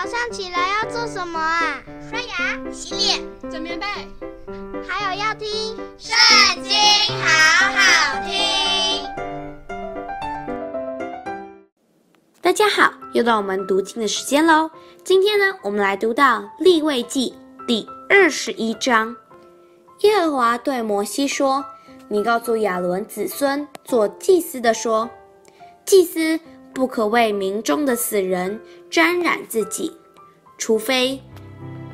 早上起来要做什么啊？刷牙、洗脸、整棉被，还有要听《圣经》，好好听。大家好，又到我们读经的时间喽。今天呢，我们来读到《立位记》第二十一章。耶和华对摩西说：“你告诉亚伦子孙做祭司的说，祭司。”不可为民中的死人沾染自己，除非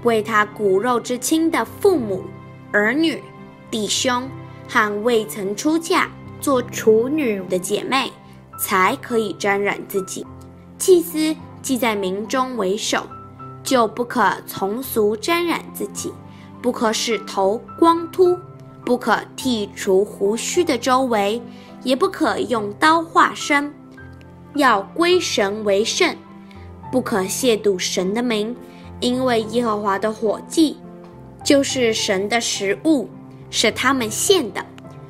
为他骨肉之亲的父母、儿女、弟兄和未曾出嫁做处女的姐妹，才可以沾染自己。祭司既在民中为首，就不可从俗沾染自己，不可使头光秃，不可剃除胡须的周围，也不可用刀划身。要归神为圣，不可亵渎神的名，因为耶和华的火祭就是神的食物，是他们献的，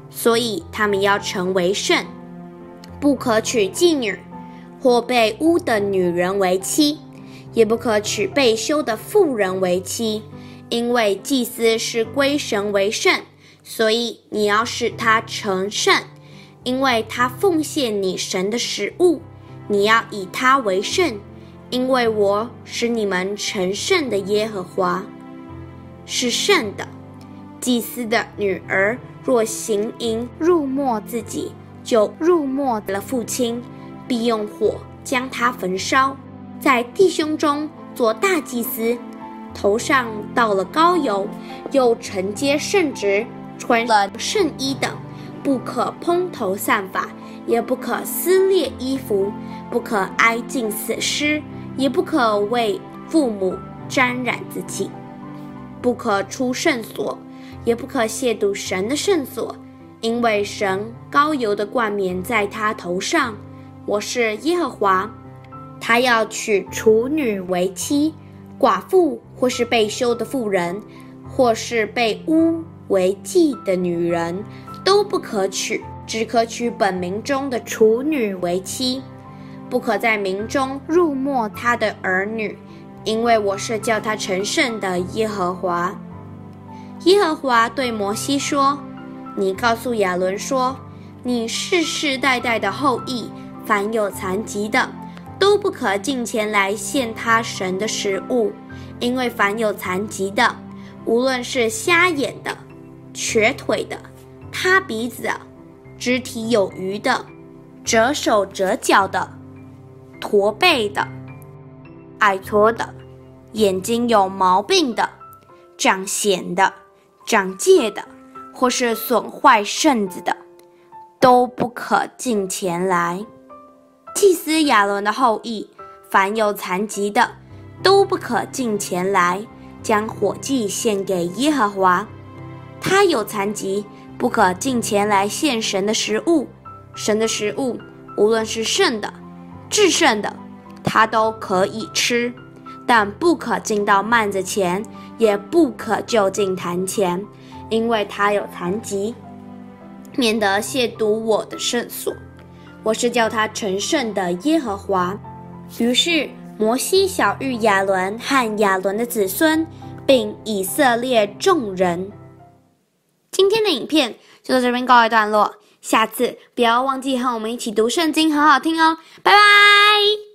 所以他们要成为圣。不可娶妓女或被污的女人为妻，也不可娶被休的妇人为妻，因为祭司是归神为圣，所以你要使他成圣，因为他奉献你神的食物。你要以他为圣，因为我使你们成圣的耶和华是圣的。祭司的女儿若行淫入没自己，就入没了父亲，必用火将他焚烧。在弟兄中做大祭司，头上倒了膏油，又承接圣职，穿了圣衣等，不可蓬头散发，也不可撕裂衣服。不可挨近死尸，也不可为父母沾染自己；不可出圣所，也不可亵渎神的圣所，因为神高油的冠冕在他头上。我是耶和华。他要娶处女为妻，寡妇或是被休的妇人，或是被污为妓的女人，都不可娶，只可娶本民中的处女为妻。不可在民中入没他的儿女，因为我是叫他成圣的耶和华。耶和华对摩西说：“你告诉亚伦说，你世世代代的后裔，凡有残疾的，都不可近前来献他神的食物，因为凡有残疾的，无论是瞎眼的、瘸腿的、塌鼻子的、肢体有余的、折手折脚的。”驼背的、矮矬的、眼睛有毛病的、长癣的、长疥的，或是损坏肾子的，都不可近前来。祭司亚伦的后裔，凡有残疾的，都不可近前来，将火祭献给耶和华。他有残疾，不可近前来献神的食物。神的食物，无论是圣的。至圣的，他都可以吃，但不可进到幔子前，也不可就近坛前，因为他有残疾，免得亵渎我的圣所。我是叫他成圣的耶和华。于是摩西晓諭亚伦和亚伦的子孙，并以色列众人。今天的影片就到这边告一段落。下次不要忘记和我们一起读圣经，很好听哦！拜拜。